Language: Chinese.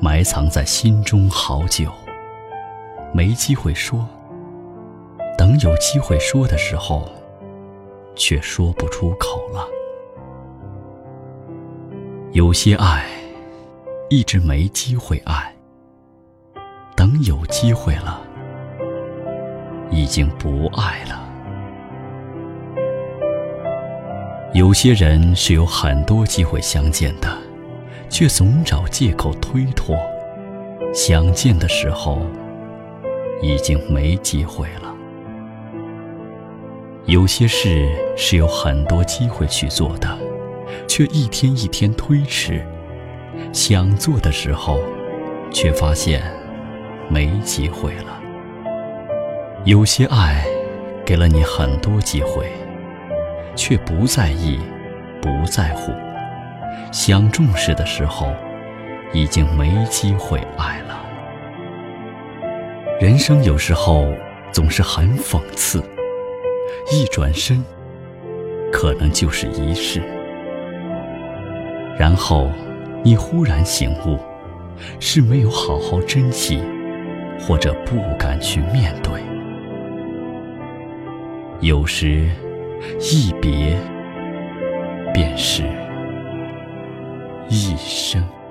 埋藏在心中好久，没机会说。等有机会说的时候，却说不出口了。有些爱，一直没机会爱。等有机会了，已经不爱了。有些人是有很多机会相见的。却总找借口推脱，想见的时候，已经没机会了。有些事是有很多机会去做的，却一天一天推迟，想做的时候，却发现没机会了。有些爱给了你很多机会，却不在意，不在乎。想重视的时候，已经没机会爱了。人生有时候总是很讽刺，一转身，可能就是一世。然后，你忽然醒悟，是没有好好珍惜，或者不敢去面对。有时，一别，便是。一生。